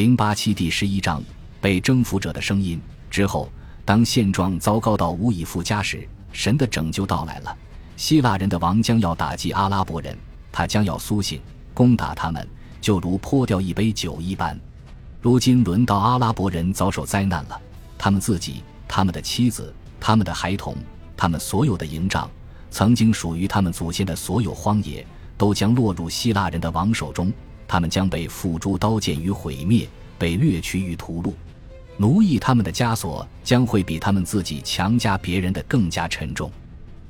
零八七第十一章被征服者的声音之后，当现状糟糕到无以复加时，神的拯救到来了。希腊人的王将要打击阿拉伯人，他将要苏醒，攻打他们，就如泼掉一杯酒一般。如今轮到阿拉伯人遭受灾难了，他们自己、他们的妻子、他们的孩童、他们所有的营帐，曾经属于他们祖先的所有荒野，都将落入希腊人的王手中。他们将被付诸刀剑与毁灭，被掠取与屠戮。奴役他们的枷锁将会比他们自己强加别人的更加沉重。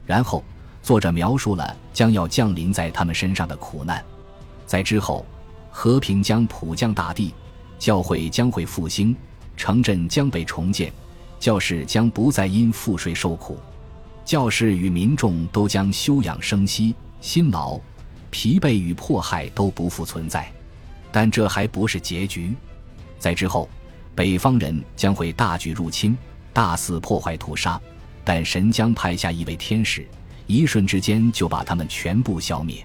然后。作者描述了将要降临在他们身上的苦难，在之后，和平将普降大地，教会将会复兴，城镇将被重建，教士将不再因赋税受苦，教士与民众都将休养生息，辛劳、疲惫与迫害都不复存在。但这还不是结局，在之后，北方人将会大举入侵，大肆破坏屠杀，但神将派下一位天使。一瞬之间就把他们全部消灭。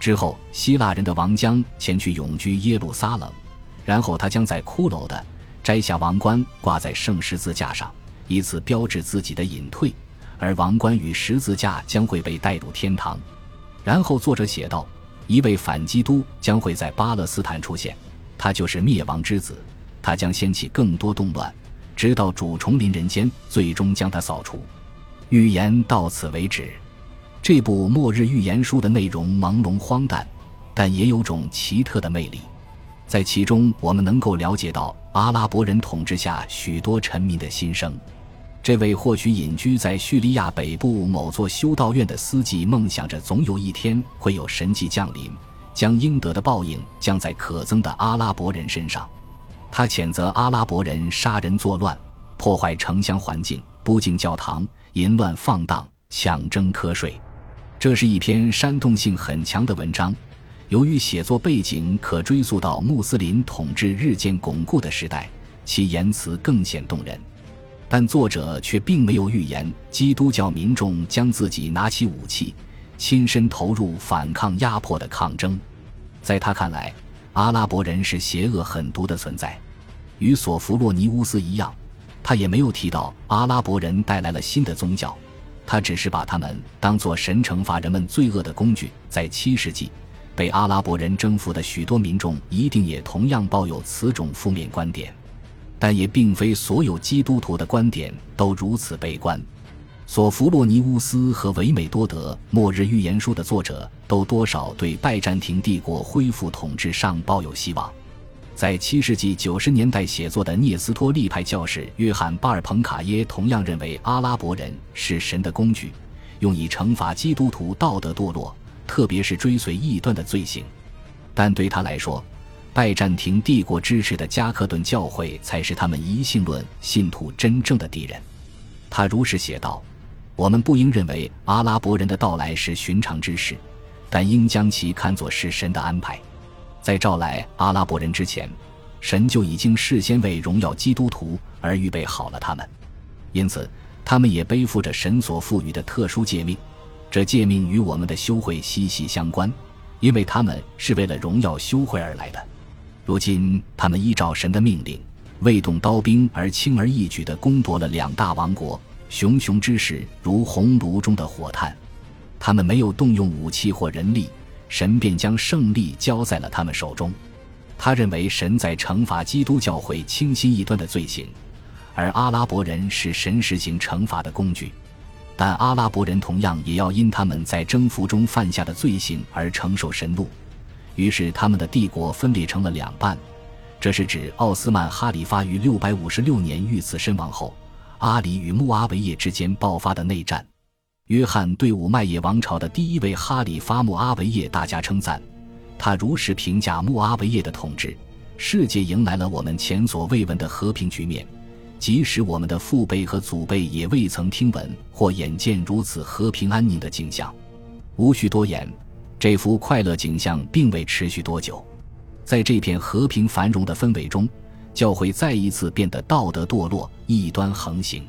之后，希腊人的王将前去永居耶路撒冷，然后他将在骷髅的摘下王冠，挂在圣十字架上，以此标志自己的隐退。而王冠与十字架将会被带入天堂。然后，作者写道：一位反基督将会在巴勒斯坦出现，他就是灭亡之子，他将掀起更多动乱，直到主重临人间，最终将他扫除。预言到此为止。这部末日预言书的内容朦胧荒诞，但也有种奇特的魅力。在其中，我们能够了解到阿拉伯人统治下许多臣民的心声。这位或许隐居在叙利亚北部某座修道院的司机，梦想着总有一天会有神迹降临，将应得的报应降在可憎的阿拉伯人身上。他谴责阿拉伯人杀人作乱，破坏城乡环境，不敬教堂，淫乱放荡，抢征瞌睡。这是一篇煽动性很强的文章，由于写作背景可追溯到穆斯林统治日渐巩固的时代，其言辞更显动人。但作者却并没有预言基督教民众将自己拿起武器，亲身投入反抗压迫的抗争。在他看来，阿拉伯人是邪恶狠毒的存在。与索弗洛尼乌斯一样，他也没有提到阿拉伯人带来了新的宗教。他只是把他们当作神惩罚人们罪恶的工具。在七世纪，被阿拉伯人征服的许多民众一定也同样抱有此种负面观点，但也并非所有基督徒的观点都如此悲观。索弗洛尼乌斯和维美多德《末日预言书》的作者都多少对拜占庭帝国恢复统治上抱有希望。在七世纪九十年代写作的聂斯托利派教士约翰巴尔彭卡耶同样认为阿拉伯人是神的工具，用以惩罚基督徒道德堕落，特别是追随异端的罪行。但对他来说，拜占庭帝国支持的加克顿教会才是他们一性论信徒真正的敌人。他如实写道：“我们不应认为阿拉伯人的到来是寻常之事，但应将其看作是神的安排。”在召来阿拉伯人之前，神就已经事先为荣耀基督徒而预备好了他们，因此他们也背负着神所赋予的特殊诫命。这诫命与我们的修会息息相关，因为他们是为了荣耀修会而来的。如今他们依照神的命令，未动刀兵而轻而易举地攻夺了两大王国，熊熊之势如红炉中的火炭。他们没有动用武器或人力。神便将胜利交在了他们手中。他认为神在惩罚基督教会清心异端的罪行，而阿拉伯人是神实行惩罚的工具。但阿拉伯人同样也要因他们在征服中犯下的罪行而承受神怒。于是他们的帝国分裂成了两半。这是指奥斯曼哈里发于六百五十六年遇刺身亡后，阿里与穆阿维叶之间爆发的内战。约翰对五麦叶王朝的第一位哈里发穆阿维叶大加称赞，他如实评价穆阿维叶的统治：世界迎来了我们前所未闻的和平局面，即使我们的父辈和祖辈也未曾听闻或眼见如此和平安宁的景象。无需多言，这幅快乐景象并未持续多久，在这片和平繁荣的氛围中，教会再一次变得道德堕落，异端横行。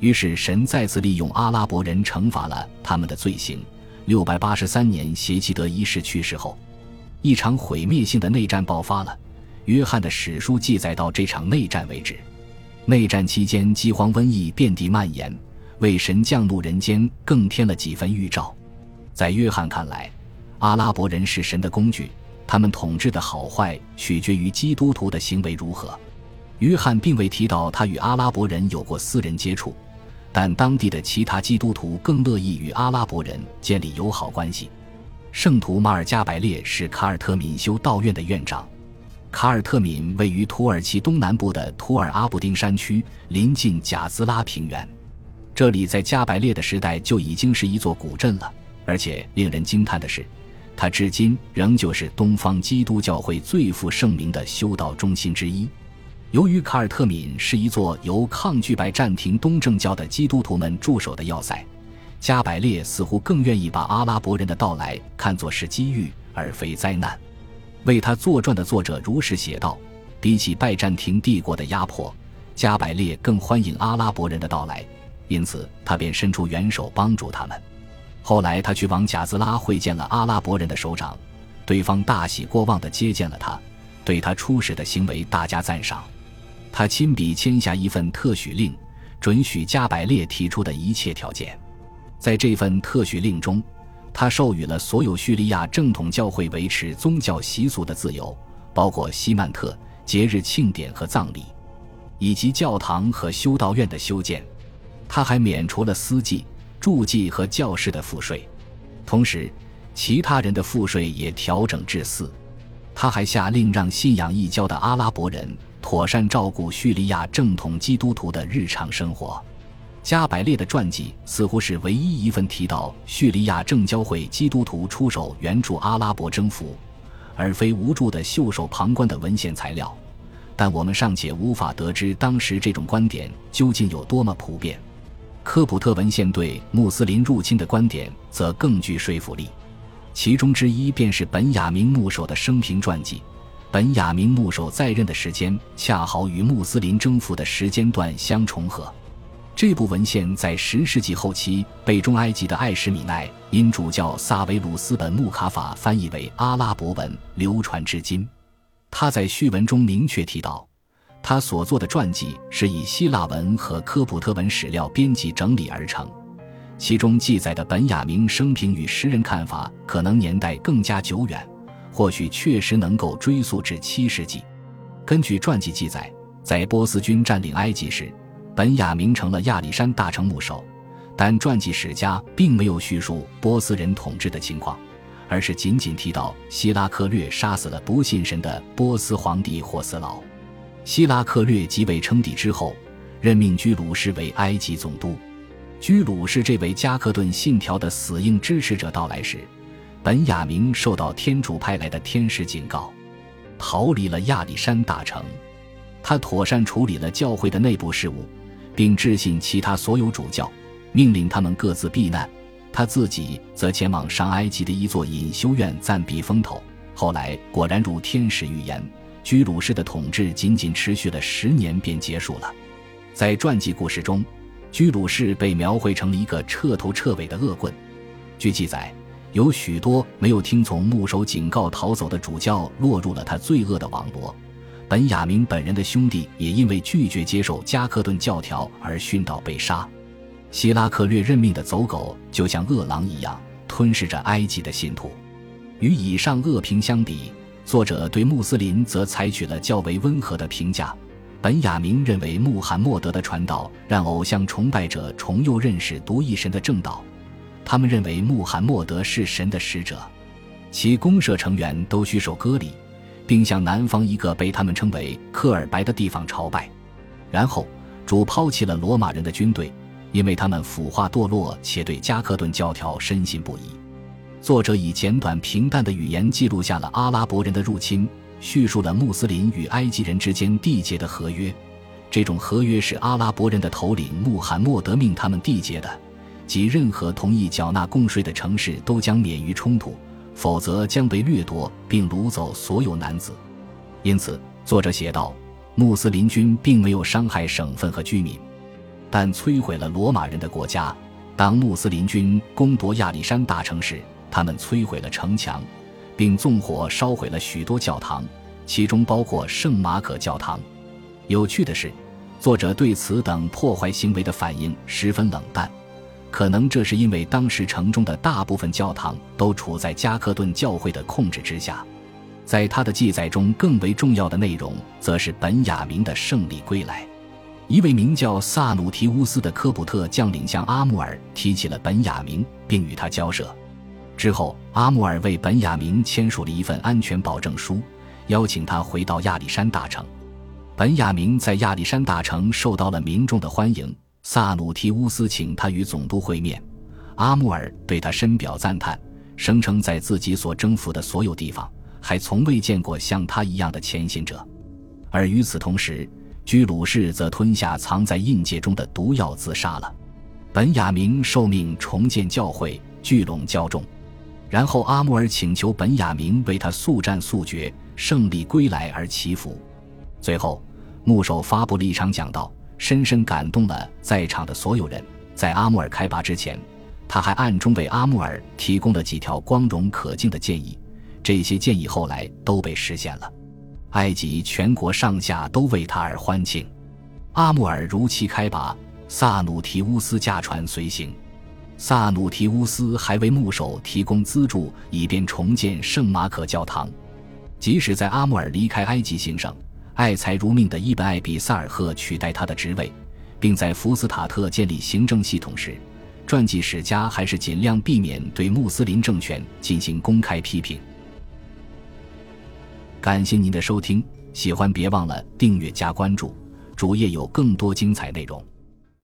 于是，神再次利用阿拉伯人惩罚了他们的罪行。六百八十三年，邪齐德一世去世后，一场毁灭性的内战爆发了。约翰的史书记载到这场内战为止。内战期间，饥荒瘟疫遍地蔓延，为神降怒人间更添了几分预兆。在约翰看来，阿拉伯人是神的工具，他们统治的好坏取决于基督徒的行为如何。约翰并未提到他与阿拉伯人有过私人接触，但当地的其他基督徒更乐意与阿拉伯人建立友好关系。圣徒马尔加百列是卡尔特敏修道院的院长。卡尔特敏位于土耳其东南部的图尔阿布丁山区，临近贾兹拉平原。这里在加百列的时代就已经是一座古镇了，而且令人惊叹的是，它至今仍旧是东方基督教会最负盛名的修道中心之一。由于卡尔特敏是一座由抗拒拜占庭东正教的基督徒们驻守的要塞，加百列似乎更愿意把阿拉伯人的到来看作是机遇而非灾难。为他作传的作者如实写道：“比起拜占庭帝国的压迫，加百列更欢迎阿拉伯人的到来，因此他便伸出援手帮助他们。后来他去往贾兹拉会见了阿拉伯人的首长，对方大喜过望地接见了他，对他出使的行为大加赞赏。他亲笔签下一份特许令，准许加百列提出的一切条件。在这份特许令中。”他授予了所有叙利亚正统教会维持宗教习俗的自由，包括西曼特节日庆典和葬礼，以及教堂和修道院的修建。他还免除了司祭、助祭和教士的赋税，同时，其他人的赋税也调整至四。他还下令让信仰异教的阿拉伯人妥善照顾叙利亚正统基督徒的日常生活。加百列的传记似乎是唯一一份提到叙利亚正教会基督徒出手援助阿拉伯征服，而非无助的袖手旁观的文献材料。但我们尚且无法得知当时这种观点究竟有多么普遍。科普特文献对穆斯林入侵的观点则更具说服力，其中之一便是本雅明牧首的生平传记。本雅明牧首在任的时间恰好与穆斯林征服的时间段相重合。这部文献在十世纪后期被中埃及的艾什米奈因主教萨维鲁斯本穆卡法翻译为阿拉伯文，流传至今。他在序文中明确提到，他所做的传记是以希腊文和科普特文史料编辑整理而成，其中记载的本雅明生平与诗人看法可能年代更加久远，或许确实能够追溯至七世纪。根据传记记载，在波斯军占领埃及时。本雅明成了亚历山大城牧首，但传记史家并没有叙述波斯人统治的情况，而是仅仅提到希拉克略杀死了不信神的波斯皇帝霍斯劳。希拉克略即位称帝之后，任命居鲁士为埃及总督。居鲁士这位加克顿信条的死硬支持者到来时，本雅明受到天主派来的天使警告，逃离了亚历山大城。他妥善处理了教会的内部事务。并致信其他所有主教，命令他们各自避难。他自己则前往上埃及的一座隐修院暂避风头。后来果然如天使预言，居鲁士的统治仅仅持续了十年便结束了。在传记故事中，居鲁士被描绘成了一个彻头彻尾的恶棍。据记载，有许多没有听从牧首警告逃走的主教落入了他罪恶的网罗。本雅明本人的兄弟也因为拒绝接受加克顿教条而殉道被杀。希拉克略任命的走狗就像饿狼一样吞噬着埃及的信徒。与以上恶评相比，作者对穆斯林则采取了较为温和的评价。本雅明认为穆罕默德的传道让偶像崇拜者重又认识独一神的正道。他们认为穆罕默德是神的使者，其公社成员都需受割礼。并向南方一个被他们称为科尔白的地方朝拜，然后主抛弃了罗马人的军队，因为他们腐化堕落且对加克顿教条深信不疑。作者以简短平淡的语言记录下了阿拉伯人的入侵，叙述了穆斯林与埃及人之间缔结的合约。这种合约是阿拉伯人的头领穆罕默德命他们缔结的，即任何同意缴纳贡税的城市都将免于冲突。否则将被掠夺并掳走所有男子。因此，作者写道：穆斯林军并没有伤害省份和居民，但摧毁了罗马人的国家。当穆斯林军攻夺亚历山大城时，他们摧毁了城墙，并纵火烧毁了许多教堂，其中包括圣马可教堂。有趣的是，作者对此等破坏行为的反应十分冷淡，可能这是因为当时城中的大部分教堂都处在加克顿教会的控制之下。在他的记载中，更为重要的内容则是本雅明的胜利归来。一位名叫萨努提乌斯的科普特将领向阿穆尔提起了本雅明，并与他交涉。之后，阿穆尔为本雅明签署了一份安全保证书，邀请他回到亚历山大城。本雅明在亚历山大城受到了民众的欢迎。萨努提乌斯请他与总督会面，阿穆尔对他深表赞叹，声称在自己所征服的所有地方，还从未见过像他一样的前行者。而与此同时，居鲁士则吞下藏在印戒中的毒药自杀了。本雅明受命重建教会，聚拢教众，然后阿穆尔请求本雅明为他速战速决、胜利归来而祈福。最后，牧首发布了一场讲道，深深感动了在场的所有人。在阿穆尔开拔之前，他还暗中为阿穆尔提供了几条光荣可敬的建议，这些建议后来都被实现了。埃及全国上下都为他而欢庆。阿穆尔如期开拔，萨努提乌斯驾船随行。萨努提乌斯还为牧首提供资助，以便重建圣马可教堂。即使在阿穆尔离开埃及行省，爱财如命的伊本·艾比萨尔赫取代他的职位，并在福斯塔特建立行政系统时，传记史家还是尽量避免对穆斯林政权进行公开批评。感谢您的收听，喜欢别忘了订阅加关注，主页有更多精彩内容。